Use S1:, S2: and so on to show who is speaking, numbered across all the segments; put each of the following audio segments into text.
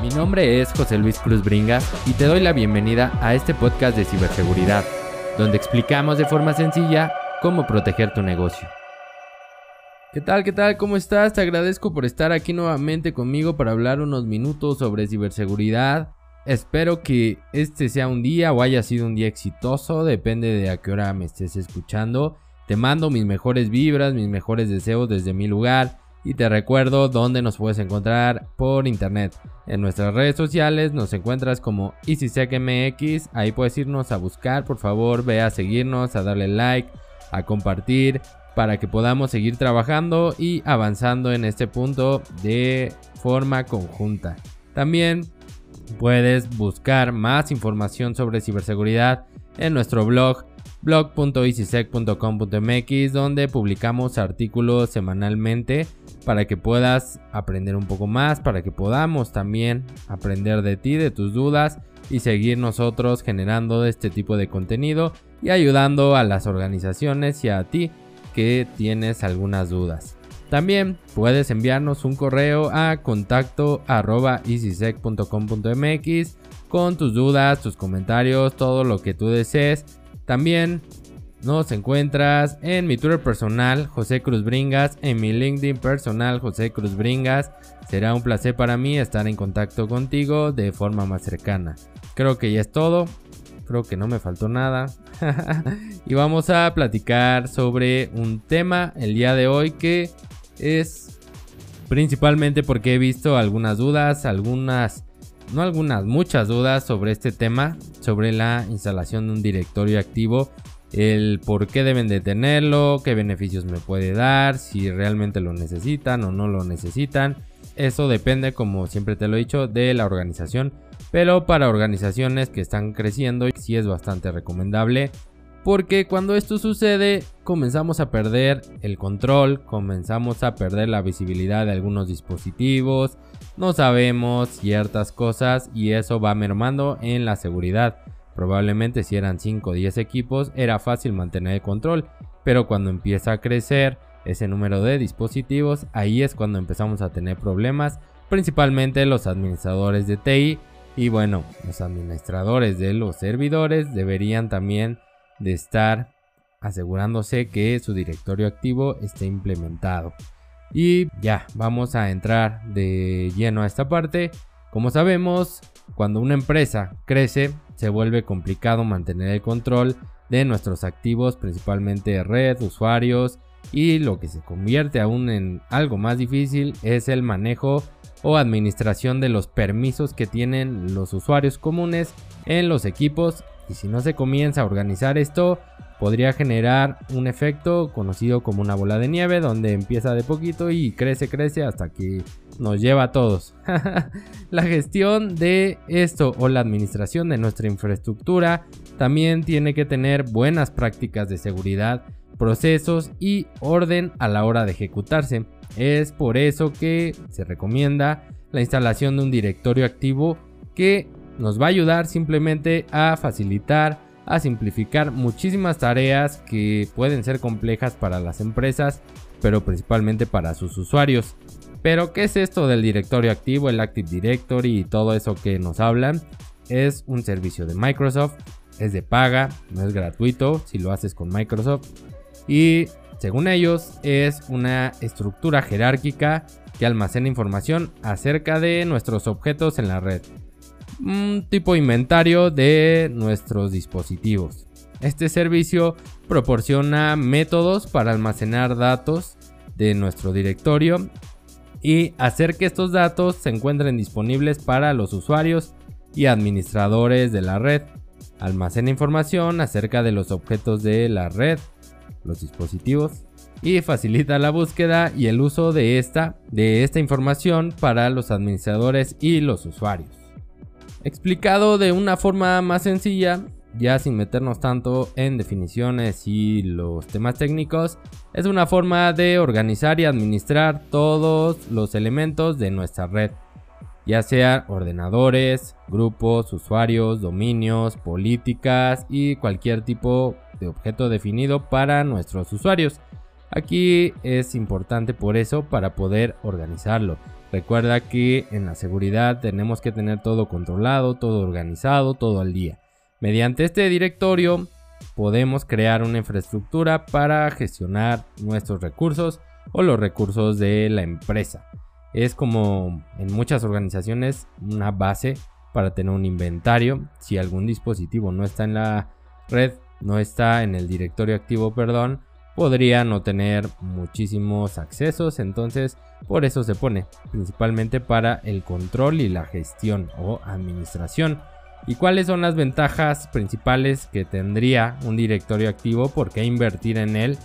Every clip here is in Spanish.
S1: Mi nombre es José Luis Cruz Bringas y te doy la bienvenida a este podcast de ciberseguridad, donde explicamos de forma sencilla cómo proteger tu negocio. ¿Qué tal? ¿Qué tal? ¿Cómo estás? Te agradezco por estar aquí nuevamente conmigo para hablar unos minutos sobre ciberseguridad. Espero que este sea un día o haya sido un día exitoso, depende de a qué hora me estés escuchando. Te mando mis mejores vibras, mis mejores deseos desde mi lugar y te recuerdo dónde nos puedes encontrar por internet. En nuestras redes sociales nos encuentras como EasySecMX. Ahí puedes irnos a buscar. Por favor, ve a seguirnos, a darle like, a compartir para que podamos seguir trabajando y avanzando en este punto de forma conjunta. También puedes buscar más información sobre ciberseguridad en nuestro blog blog.easysec.com.mx donde publicamos artículos semanalmente para que puedas aprender un poco más, para que podamos también aprender de ti, de tus dudas y seguir nosotros generando este tipo de contenido y ayudando a las organizaciones y a ti que tienes algunas dudas. También puedes enviarnos un correo a contacto easysec.com.mx con tus dudas, tus comentarios, todo lo que tú desees. También nos encuentras en mi Twitter personal, José Cruz Bringas, en mi LinkedIn personal, José Cruz Bringas. Será un placer para mí estar en contacto contigo de forma más cercana. Creo que ya es todo. Creo que no me faltó nada. y vamos a platicar sobre un tema el día de hoy que es principalmente porque he visto algunas dudas, algunas, no algunas, muchas dudas sobre este tema, sobre la instalación de un directorio activo el por qué deben de tenerlo, qué beneficios me puede dar, si realmente lo necesitan o no lo necesitan. Eso depende, como siempre te lo he dicho, de la organización. Pero para organizaciones que están creciendo, sí es bastante recomendable. Porque cuando esto sucede, comenzamos a perder el control, comenzamos a perder la visibilidad de algunos dispositivos, no sabemos ciertas cosas y eso va mermando en la seguridad. Probablemente si eran 5 o 10 equipos era fácil mantener el control, pero cuando empieza a crecer ese número de dispositivos, ahí es cuando empezamos a tener problemas, principalmente los administradores de TI y bueno, los administradores de los servidores deberían también de estar asegurándose que su directorio activo esté implementado. Y ya, vamos a entrar de lleno a esta parte. Como sabemos, cuando una empresa crece, se vuelve complicado mantener el control de nuestros activos, principalmente red, usuarios, y lo que se convierte aún en algo más difícil es el manejo o administración de los permisos que tienen los usuarios comunes en los equipos. Y si no se comienza a organizar esto podría generar un efecto conocido como una bola de nieve donde empieza de poquito y crece, crece hasta que nos lleva a todos. la gestión de esto o la administración de nuestra infraestructura también tiene que tener buenas prácticas de seguridad, procesos y orden a la hora de ejecutarse. Es por eso que se recomienda la instalación de un directorio activo que nos va a ayudar simplemente a facilitar a simplificar muchísimas tareas que pueden ser complejas para las empresas, pero principalmente para sus usuarios. Pero, ¿qué es esto del directorio activo, el Active Directory y todo eso que nos hablan? Es un servicio de Microsoft, es de paga, no es gratuito si lo haces con Microsoft. Y según ellos, es una estructura jerárquica que almacena información acerca de nuestros objetos en la red un tipo inventario de nuestros dispositivos. Este servicio proporciona métodos para almacenar datos de nuestro directorio y hacer que estos datos se encuentren disponibles para los usuarios y administradores de la red. Almacena información acerca de los objetos de la red, los dispositivos y facilita la búsqueda y el uso de esta, de esta información para los administradores y los usuarios. Explicado de una forma más sencilla, ya sin meternos tanto en definiciones y los temas técnicos, es una forma de organizar y administrar todos los elementos de nuestra red, ya sean ordenadores, grupos, usuarios, dominios, políticas y cualquier tipo de objeto definido para nuestros usuarios. Aquí es importante por eso para poder organizarlo Recuerda que en la seguridad tenemos que tener todo controlado, todo organizado, todo al día. Mediante este directorio podemos crear una infraestructura para gestionar nuestros recursos o los recursos de la empresa. Es como en muchas organizaciones una base para tener un inventario. Si algún dispositivo no está en la red, no está en el directorio activo, perdón, podría no tener muchísimos accesos. Entonces, por eso se pone, principalmente para el control y la gestión o administración. ¿Y cuáles son las ventajas principales que tendría un directorio activo? ¿Por qué invertir en él?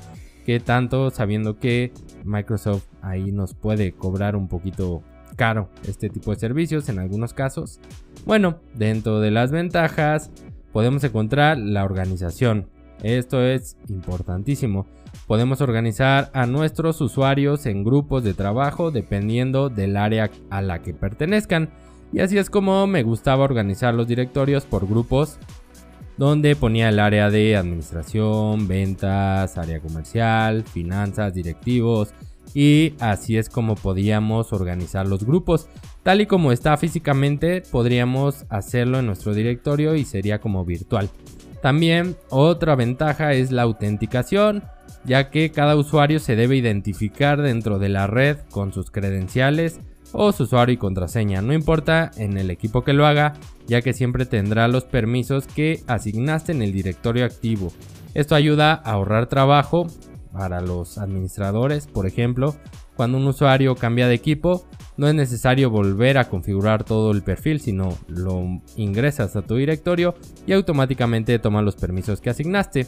S1: ¿Qué tanto sabiendo que Microsoft ahí nos puede cobrar un poquito caro este tipo de servicios en algunos casos? Bueno, dentro de las ventajas podemos encontrar la organización. Esto es importantísimo. Podemos organizar a nuestros usuarios en grupos de trabajo dependiendo del área a la que pertenezcan. Y así es como me gustaba organizar los directorios por grupos donde ponía el área de administración, ventas, área comercial, finanzas, directivos y así es como podíamos organizar los grupos. Tal y como está físicamente, podríamos hacerlo en nuestro directorio y sería como virtual. También otra ventaja es la autenticación, ya que cada usuario se debe identificar dentro de la red con sus credenciales o su usuario y contraseña, no importa en el equipo que lo haga, ya que siempre tendrá los permisos que asignaste en el directorio activo. Esto ayuda a ahorrar trabajo para los administradores, por ejemplo, cuando un usuario cambia de equipo, no es necesario volver a configurar todo el perfil, sino lo ingresas a tu directorio y automáticamente toma los permisos que asignaste.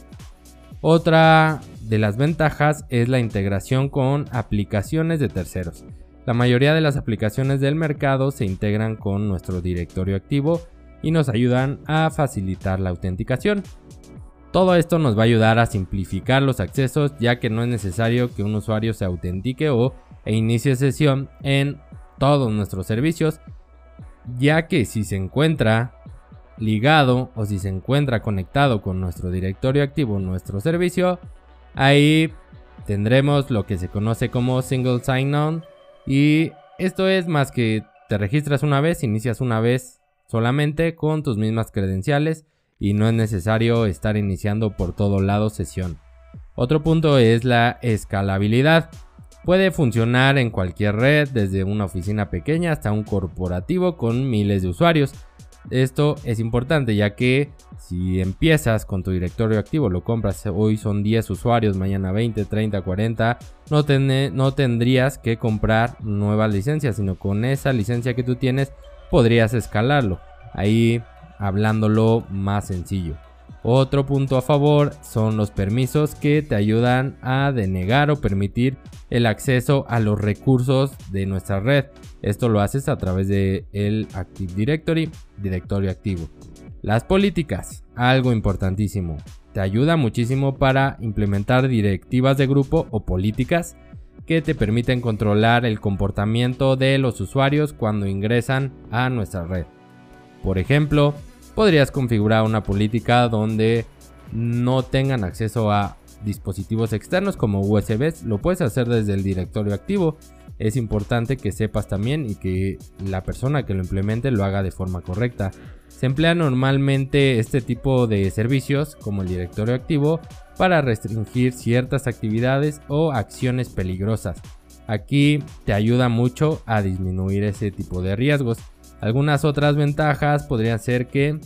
S1: Otra de las ventajas es la integración con aplicaciones de terceros. La mayoría de las aplicaciones del mercado se integran con nuestro directorio activo y nos ayudan a facilitar la autenticación. Todo esto nos va a ayudar a simplificar los accesos ya que no es necesario que un usuario se autentique o e inicie sesión en todos nuestros servicios ya que si se encuentra ligado o si se encuentra conectado con nuestro directorio activo nuestro servicio ahí tendremos lo que se conoce como single sign-on y esto es más que te registras una vez, inicias una vez solamente con tus mismas credenciales y no es necesario estar iniciando por todo lado sesión. Otro punto es la escalabilidad. Puede funcionar en cualquier red, desde una oficina pequeña hasta un corporativo con miles de usuarios. Esto es importante ya que si empiezas con tu directorio activo, lo compras, hoy son 10 usuarios, mañana 20, 30, 40, no, no tendrías que comprar nuevas licencias, sino con esa licencia que tú tienes podrías escalarlo. Ahí hablándolo más sencillo. Otro punto a favor son los permisos que te ayudan a denegar o permitir el acceso a los recursos de nuestra red. Esto lo haces a través de el Active Directory, directorio activo. Las políticas, algo importantísimo. Te ayuda muchísimo para implementar directivas de grupo o políticas que te permiten controlar el comportamiento de los usuarios cuando ingresan a nuestra red. Por ejemplo, podrías configurar una política donde no tengan acceso a dispositivos externos como USBs. Lo puedes hacer desde el directorio activo. Es importante que sepas también y que la persona que lo implemente lo haga de forma correcta. Se emplea normalmente este tipo de servicios como el directorio activo para restringir ciertas actividades o acciones peligrosas. Aquí te ayuda mucho a disminuir ese tipo de riesgos. Algunas otras ventajas podrían ser que,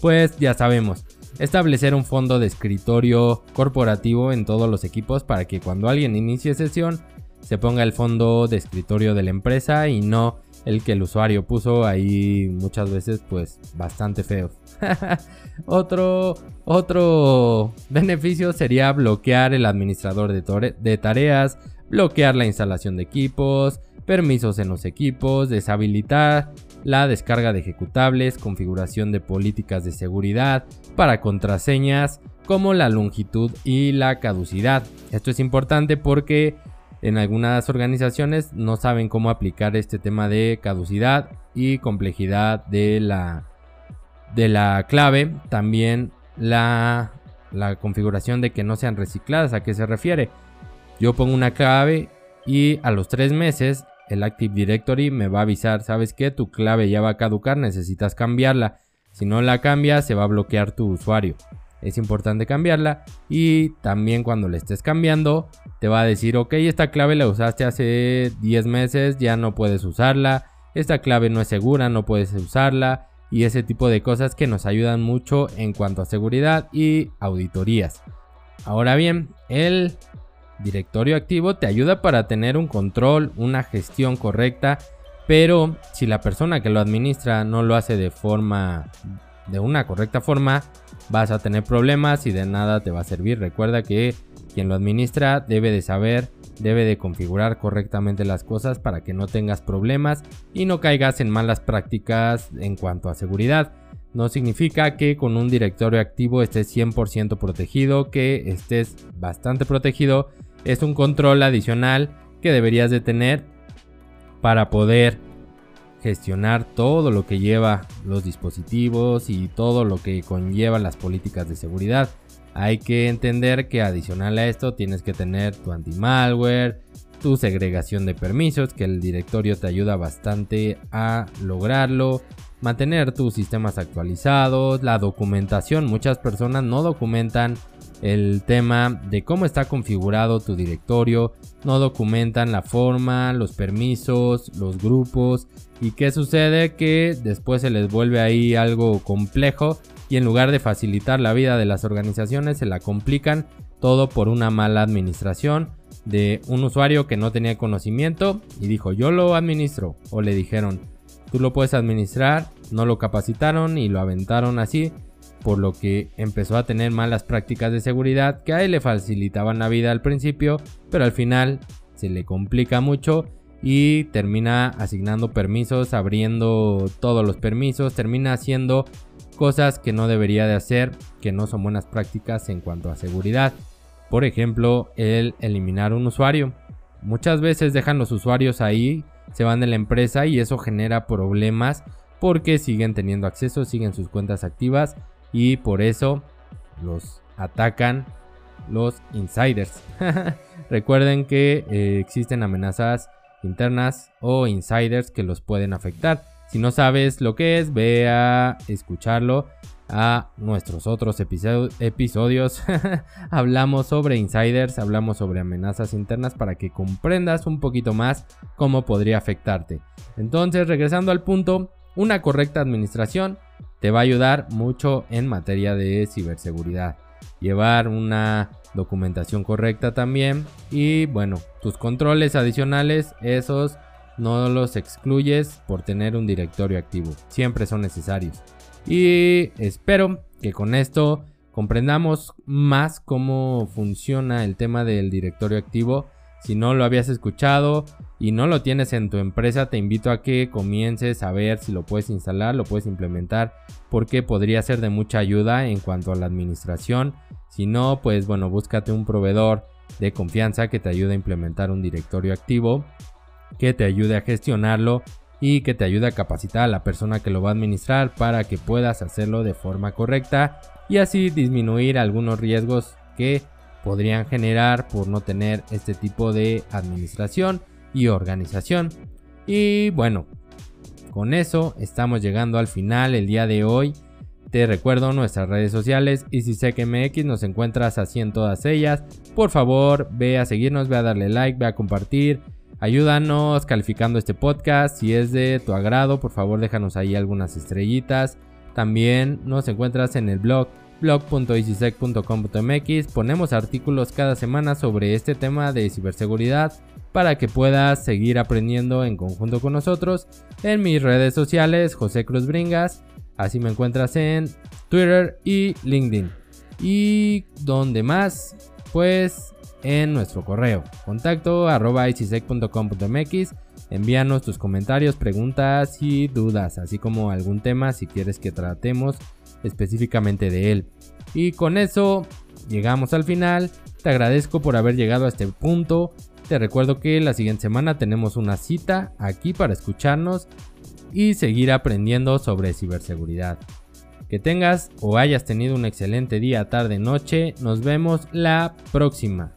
S1: pues ya sabemos, establecer un fondo de escritorio corporativo en todos los equipos para que cuando alguien inicie sesión se ponga el fondo de escritorio de la empresa y no el que el usuario puso ahí muchas veces pues bastante feo. otro, otro beneficio sería bloquear el administrador de, de tareas, bloquear la instalación de equipos, permisos en los equipos, deshabilitar la descarga de ejecutables, configuración de políticas de seguridad para contraseñas como la longitud y la caducidad. Esto es importante porque en algunas organizaciones no saben cómo aplicar este tema de caducidad y complejidad de la, de la clave. También la, la configuración de que no sean recicladas. ¿A qué se refiere? Yo pongo una clave y a los tres meses el Active Directory me va a avisar, sabes que tu clave ya va a caducar, necesitas cambiarla. Si no la cambias, se va a bloquear tu usuario. Es importante cambiarla y también cuando le estés cambiando, te va a decir, ok, esta clave la usaste hace 10 meses, ya no puedes usarla. Esta clave no es segura, no puedes usarla. Y ese tipo de cosas que nos ayudan mucho en cuanto a seguridad y auditorías. Ahora bien, el directorio activo te ayuda para tener un control, una gestión correcta, pero si la persona que lo administra no lo hace de forma de una correcta forma, vas a tener problemas y de nada te va a servir. Recuerda que quien lo administra debe de saber, debe de configurar correctamente las cosas para que no tengas problemas y no caigas en malas prácticas en cuanto a seguridad. No significa que con un directorio activo estés 100% protegido, que estés bastante protegido. Es un control adicional que deberías de tener para poder gestionar todo lo que lleva los dispositivos y todo lo que conlleva las políticas de seguridad. Hay que entender que adicional a esto tienes que tener tu anti-malware, tu segregación de permisos, que el directorio te ayuda bastante a lograrlo, mantener tus sistemas actualizados, la documentación. Muchas personas no documentan el tema de cómo está configurado tu directorio, no documentan la forma, los permisos, los grupos y qué sucede que después se les vuelve ahí algo complejo y en lugar de facilitar la vida de las organizaciones se la complican todo por una mala administración de un usuario que no tenía conocimiento y dijo yo lo administro o le dijeron tú lo puedes administrar, no lo capacitaron y lo aventaron así por lo que empezó a tener malas prácticas de seguridad que a él le facilitaban la vida al principio, pero al final se le complica mucho y termina asignando permisos, abriendo todos los permisos, termina haciendo cosas que no debería de hacer, que no son buenas prácticas en cuanto a seguridad. Por ejemplo, el eliminar un usuario. Muchas veces dejan los usuarios ahí, se van de la empresa y eso genera problemas porque siguen teniendo acceso, siguen sus cuentas activas y por eso los atacan los insiders. Recuerden que eh, existen amenazas internas o insiders que los pueden afectar. Si no sabes lo que es, ve a escucharlo a nuestros otros episodios. hablamos sobre insiders, hablamos sobre amenazas internas para que comprendas un poquito más cómo podría afectarte. Entonces, regresando al punto, una correcta administración te va a ayudar mucho en materia de ciberseguridad. Llevar una documentación correcta también y bueno, tus controles adicionales, esos no los excluyes por tener un directorio activo, siempre son necesarios. Y espero que con esto comprendamos más cómo funciona el tema del directorio activo si no lo habías escuchado y no lo tienes en tu empresa, te invito a que comiences a ver si lo puedes instalar, lo puedes implementar, porque podría ser de mucha ayuda en cuanto a la administración. Si no, pues bueno, búscate un proveedor de confianza que te ayude a implementar un directorio activo, que te ayude a gestionarlo y que te ayude a capacitar a la persona que lo va a administrar para que puedas hacerlo de forma correcta y así disminuir algunos riesgos que podrían generar por no tener este tipo de administración y organización. Y bueno, con eso estamos llegando al final el día de hoy. Te recuerdo nuestras redes sociales y si sé que MX nos encuentras así en todas ellas. Por favor, ve a seguirnos, ve a darle like, ve a compartir. Ayúdanos calificando este podcast. Si es de tu agrado, por favor déjanos ahí algunas estrellitas. También nos encuentras en el blog blog.easysec.com.mx ponemos artículos cada semana sobre este tema de ciberseguridad para que puedas seguir aprendiendo en conjunto con nosotros. En mis redes sociales José Cruz Bringas, así me encuentras en Twitter y LinkedIn. Y donde más, pues en nuestro correo. Contacto envíanos tus comentarios, preguntas y dudas, así como algún tema si quieres que tratemos específicamente de él. Y con eso llegamos al final. Te agradezco por haber llegado a este punto. Te recuerdo que la siguiente semana tenemos una cita aquí para escucharnos y seguir aprendiendo sobre ciberseguridad. Que tengas o hayas tenido un excelente día, tarde, noche. Nos vemos la próxima.